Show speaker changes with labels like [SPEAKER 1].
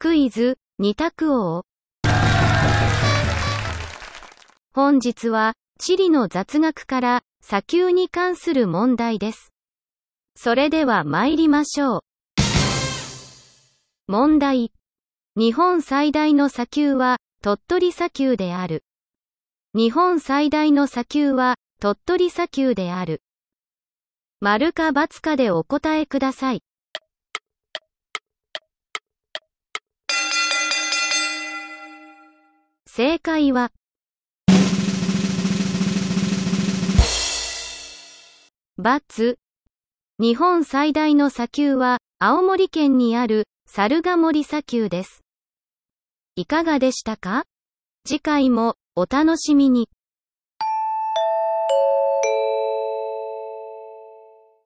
[SPEAKER 1] クイズ、二択王。本日は、地理の雑学から、砂丘に関する問題です。それでは参りましょう。問題。日本最大の砂丘は、鳥取砂丘である。日本最大の砂丘は、鳥取砂丘である。丸か×かでお答えください。正解は、バツ。日本最大の砂丘は、青森県にある、猿ヶ森砂丘です。いかがでしたか？次回も、お楽しみに。